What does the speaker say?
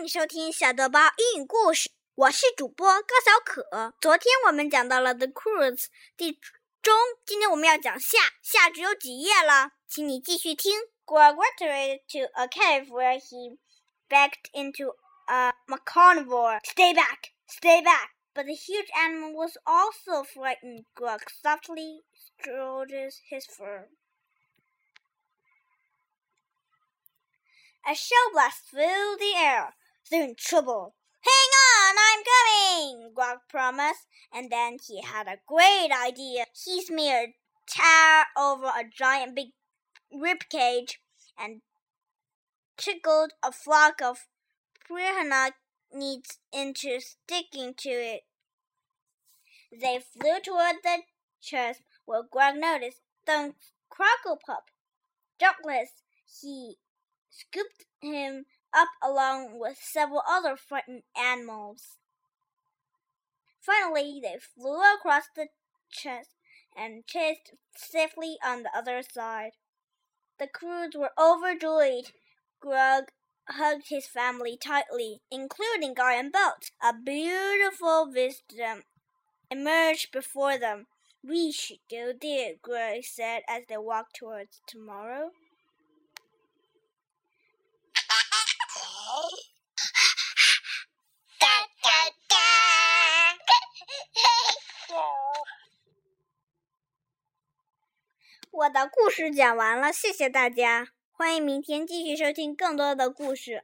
迎收听小豆包英语故事，我是主播高小可。昨天我们讲到了 The Croods 地中，今天我们要讲下，下只有几页了，请你继续听。Gore retreated to a cave where he backed into a carnivore. Stay back, stay back. But the huge animal was also frightened. Grug softly stroked his fur. A shell blast filled the air. They're in trouble. Hang on, I'm coming, Grug promised. And then he had a great idea. He smeared tar over a giant big rib cage and trickled a flock of piranha needs into sticking to it. They flew toward the chest where Grug noticed the croco pup. Doubtless he scooped him up along with several other frightened animals. Finally, they flew across the chest and chased safely on the other side. The Croods were overjoyed. Grug hugged his family tightly, including Guy and Belt. A beautiful vista emerged before them. We should go there, Grug said as they walked towards tomorrow. 我的故事讲完了，谢谢大家，欢迎明天继续收听更多的故事。